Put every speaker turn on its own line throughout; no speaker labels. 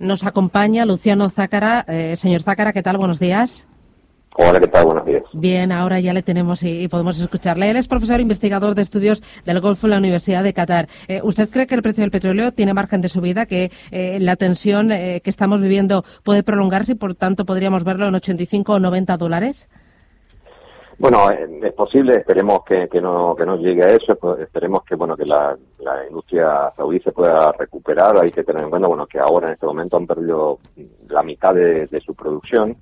nos acompaña Luciano Zácara. Eh, señor Zácara, ¿qué tal? Buenos días.
Hola, ¿qué tal? Buenos días.
Bien, ahora ya le tenemos y, podemos escucharle. Él es profesor investigador de estudios del Golfo en la Universidad de Qatar. Eh, ¿Usted cree que el precio del petróleo tiene margen de subida, que eh, la tensión eh, que estamos viviendo puede prolongarse y, por tanto, podríamos verlo en 85 o 90 dólares?
Bueno, es posible, esperemos que, no, que no llegue a eso, pues, esperemos que bueno que la, industria saudí se pueda recuperar, hay que tener en cuenta bueno que ahora en este momento han perdido la mitad de su producción,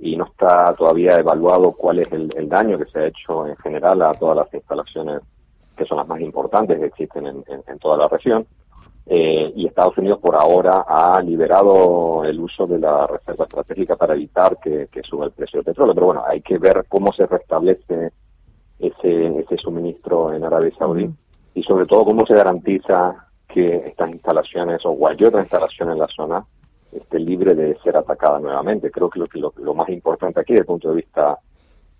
y no está todavía evaluado cuál es el, daño que se ha hecho en general a todas las instalaciones que son las más importantes que existen en, toda la región. Eh, y Estados Unidos por ahora ha liberado el uso de la reserva estratégica para evitar que, suba el precio del petróleo. Pero bueno, hay que ver cómo se restablece ese, ese suministro en Arabia Saudí y sobre todo cómo se garantiza que estas instalaciones o cualquier otra instalación en la zona esté libre de ser atacada nuevamente. Creo que lo, lo, más importante aquí, desde el punto de vista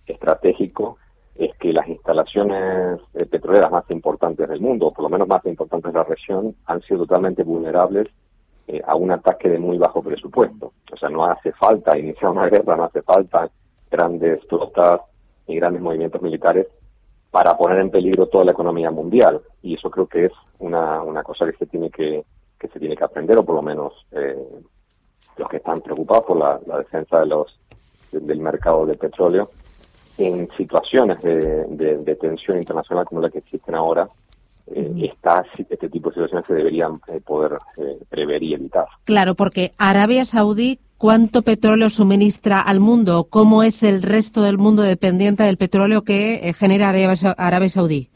estratégico, es que las instalaciones eh, petroleras más importantes del mundo, por lo menos más importantes de la región, han sido totalmente vulnerables eh, a un ataque de muy bajo presupuesto. O sea, no hace falta iniciar una guerra, no hace falta grandes flotas y grandes movimientos militares para poner en peligro toda la economía mundial. Y eso creo que es una, una cosa que se tiene que, que se tiene que aprender, o por lo menos eh, los que están preocupados por la, defensa de los del mercado de petróleo en situaciones de, tensión internacional como la que existen ahora, eh, este tipo de situaciones se deberían eh, poder eh, prever y evitar.
Claro, porque Arabia Saudí, ¿cuánto petróleo suministra al mundo? ¿Cómo es el resto del mundo dependiente del petróleo que genera Arabia Saudí?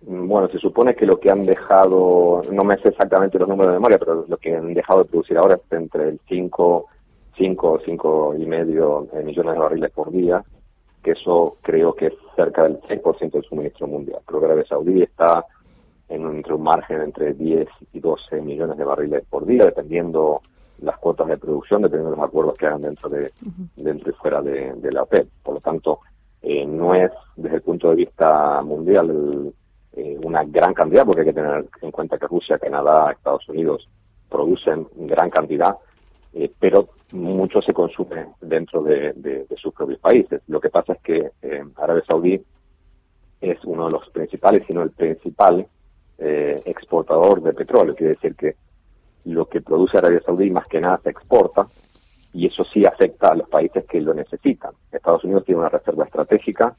Bueno, se supone que lo que han dejado, no me sé exactamente los números de memoria, pero lo que han dejado de producir ahora es entre el 5, 5, 5 y medio eh, millones de barriles por día, que eso creo que es cerca del 6% del suministro mundial. Creo que Arabia Saudí está en un, entre un margen entre 10 y 12 millones de barriles por día, dependiendo las cuotas de producción, dependiendo de los acuerdos que hagan dentro de dentro y fuera de, la OPEP. Por lo tanto, eh, no es desde el punto de vista mundial el, eh, una gran cantidad, porque hay que tener en cuenta que Rusia, Canadá, Estados Unidos producen gran cantidad, eh, pero mucho se consume dentro de, sus propios países. Lo que pasa es que eh, Arabia Saudí es uno de los principales, sino el principal exportador de petróleo. Quiere decir que lo que produce Arabia Saudí más que nada se exporta y eso sí afecta a los países que lo necesitan. Estados Unidos tiene una reserva estratégica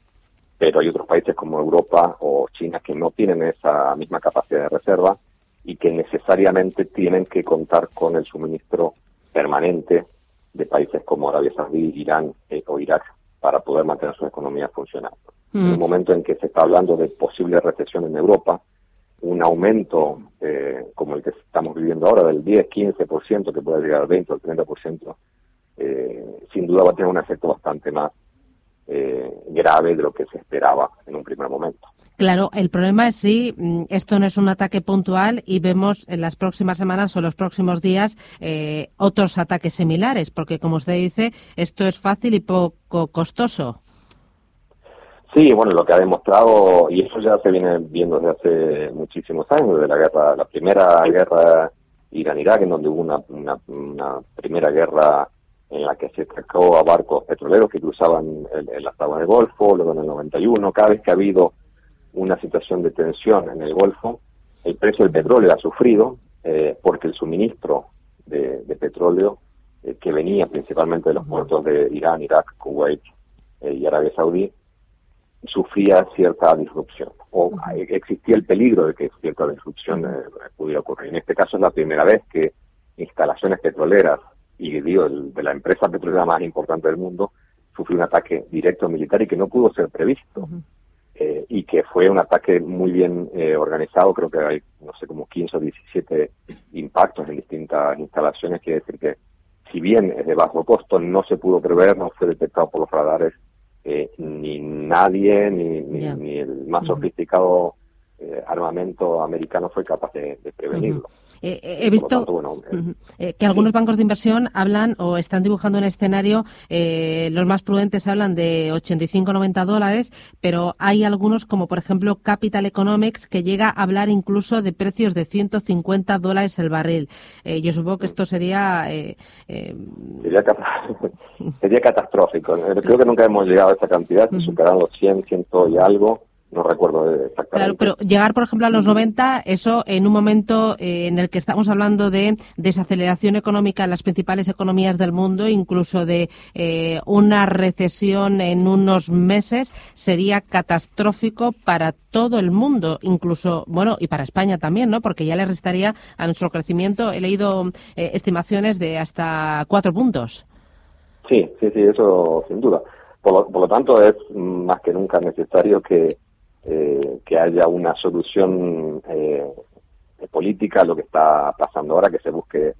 pero hay otros países como Europa o China que no tienen esa misma capacidad de reserva y que necesariamente tienen que contar con el suministro permanente de países como Arabia Saudí, Irán eh, o Irak para poder mantener sus economías funcionando. En un mm. momento en que se está hablando de posible recesión en Europa, un aumento eh, como el que estamos viviendo ahora del 10-15%, que puede llegar al 20 o al 30%, eh, sin duda va a tener un efecto bastante más eh, grave de lo que se esperaba en un primer momento.
Claro, el problema es si mm, esto no es un ataque puntual y vemos en las próximas semanas o los próximos días eh, otros ataques similares, porque como usted dice, esto es fácil y poco costoso.
Sí, bueno, lo que ha demostrado, y eso ya se viene viendo desde hace muchísimos años, desde la guerra, la primera guerra Irán-Irak, en donde hubo una, una primera guerra en la que se atacó a barcos petroleros que cruzaban el, el del Golfo, luego en el 91, cada vez que ha habido una situación de tensión en el Golfo, el precio del petróleo ha sufrido eh, porque el suministro de, petróleo eh, que venía principalmente de los puertos de Irán, Irak, Kuwait eh, y Arabia Saudí sufría cierta disrupción o existía el peligro de que cierta disrupción pudiera ocurrir. En este caso es la primera vez que instalaciones petroleras y digo, de la empresa petrolera más importante del mundo, sufrió un ataque directo militar y que no pudo ser previsto. Eh, y que fue un ataque muy bien eh, organizado, creo que hay, no sé, como 15 o 17 impactos en distintas instalaciones, quiere decir que si bien es de bajo costo, no se pudo prever, no fue detectado por los radares, eh, ni nadie, ni, ni, el más sofisticado armamento americano fue capaz de, prevenirlo.
He visto que algunos bancos de inversión hablan o están dibujando un escenario, los más prudentes hablan de 85-90 dólares, pero hay algunos como por ejemplo Capital Economics que llega a hablar incluso de precios de 150 dólares el barril. yo supongo que esto sería...
sería, sería catastrófico. Creo que nunca hemos llegado a esta cantidad, superando 100, 100 y algo no recuerdo exactamente.
Claro, pero llegar, por ejemplo, a los 90, eso en un momento eh, en el que estamos hablando de desaceleración económica en las principales economías del mundo, incluso de eh, una recesión en unos meses, sería catastrófico para todo el mundo, incluso, bueno, y para España también, ¿no? Porque ya le restaría a nuestro crecimiento, he leído eh, estimaciones de hasta cuatro puntos.
Sí, sí, sí, eso sin duda. Por por lo tanto, es más que nunca necesario que eh, que haya una solución eh, política a lo que está pasando ahora, que se busque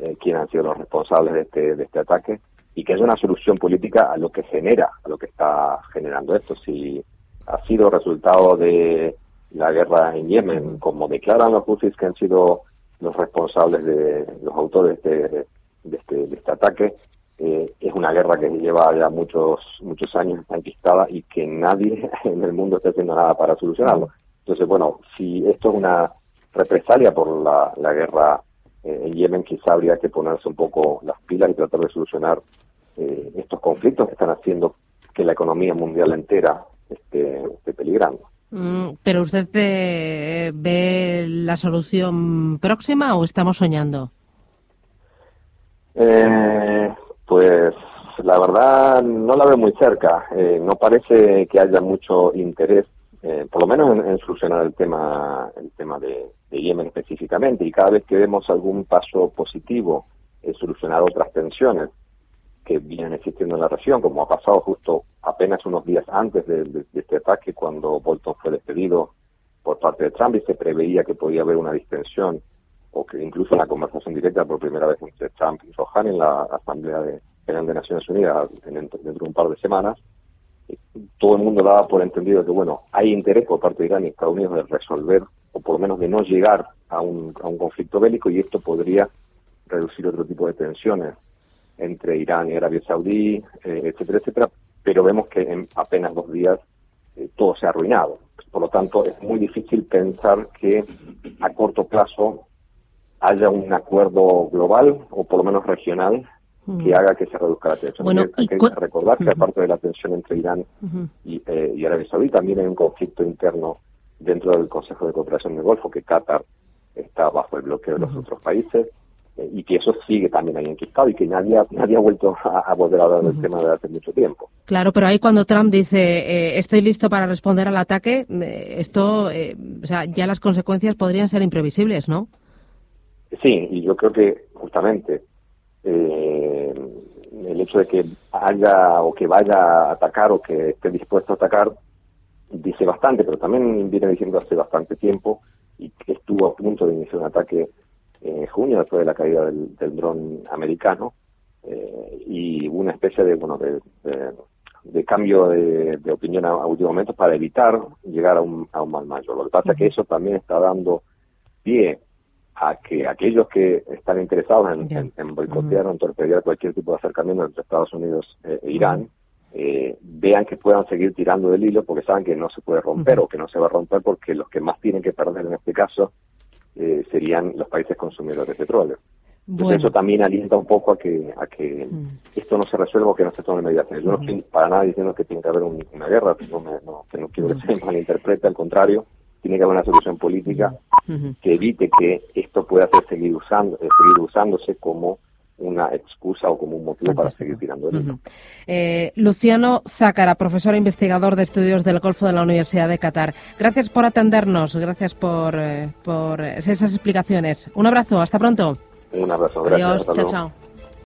eh, quién han sido los responsables de este, de este ataque y que haya una solución política a lo que genera, a lo que está generando esto. Si ha sido resultado de la guerra en Yemen, como declaran los Houthis que han sido los responsables de los autores de, de, este, de este ataque, eh, es una guerra que lleva ya muchos muchos años enquistada y que nadie en el mundo está haciendo nada para solucionarlo. Entonces, bueno, si esto es una represalia por la, la guerra eh, en Yemen, quizá habría que ponerse un poco las pilas y tratar de solucionar eh, estos conflictos que están haciendo que la economía mundial entera esté, esté peligrando.
Mm, ¿Pero usted ve la solución próxima o estamos soñando?
Eh, pues la verdad no la veo muy cerca. Eh, no parece que haya mucho interés, eh, por lo menos en, solucionar el tema, el tema de, Yemen específicamente. Y cada vez que vemos algún paso positivo en solucionar otras tensiones que vienen existiendo en la región, como ha pasado justo apenas unos días antes de, este ataque, cuando Bolton fue despedido por parte de Trump y se preveía que podía haber una distensión o que incluso una conversación directa por primera vez entre Trump y Rohan en la Asamblea de, General de Naciones Unidas dentro de un par de semanas, todo el mundo daba por entendido que, bueno, hay interés por parte de Irán y Estados Unidos de resolver, o por lo menos de no llegar a un, a un conflicto bélico, y esto podría reducir otro tipo de tensiones entre Irán y Arabia Saudí, eh, etcétera, etcétera, pero vemos que en apenas dos días eh, todo se ha arruinado. Por lo tanto, es muy difícil pensar que a corto plazo haya un acuerdo global o por lo menos regional que haga que se reduzca la tensión. hay que recordar que aparte de la tensión entre Irán y, eh, y, Arabia Saudí, también hay un conflicto interno dentro del Consejo de Cooperación del Golfo, que Qatar está bajo el bloqueo de los otros países, eh, y que eso sigue también ahí enquistado y que nadie ha, nadie ha vuelto a, volver a hablar del tema desde hace mucho tiempo.
Claro, pero ahí cuando Trump dice eh, estoy listo para responder al ataque, eh, esto, o sea, ya las consecuencias podrían ser imprevisibles, ¿no?
Sí, y yo creo que justamente eh, el hecho de que haya o que vaya a atacar o que esté dispuesto a atacar dice bastante, pero también viene diciendo hace bastante tiempo y que estuvo a punto de iniciar un ataque en junio después de la caída del, dron americano eh, y una especie de bueno de, de, cambio de, opinión a, último momento para evitar llegar a un, a un mal mayor. Lo que pasa es que eso también está dando pie a que aquellos que están interesados en, en, boicotear o en torpedear cualquier tipo de acercamiento entre Estados Unidos e, Irán, eh, vean que puedan seguir tirando del hilo porque saben que no se puede romper o que no se va a romper porque los que más tienen que perder en este caso eh, serían los países consumidores de petróleo. Entonces eso también alienta un poco a que a que esto no se resuelva o que no se tomen medidas. Yo no estoy para nada diciendo que tiene que haber una guerra, no, no, que no quiero que se malinterprete, al contrario, tiene que haber una solución política que evite que esto pueda ser seguir usando, eh, seguir usándose como una excusa o como un motivo para seguir tirando el.
Eh, Luciano Zácara, profesor e investigador de estudios del Golfo de la Universidad de Qatar. Gracias por atendernos, gracias por, eh, por esas explicaciones. Un abrazo, hasta pronto.
Un abrazo, gracias.
Adiós, chao, chao.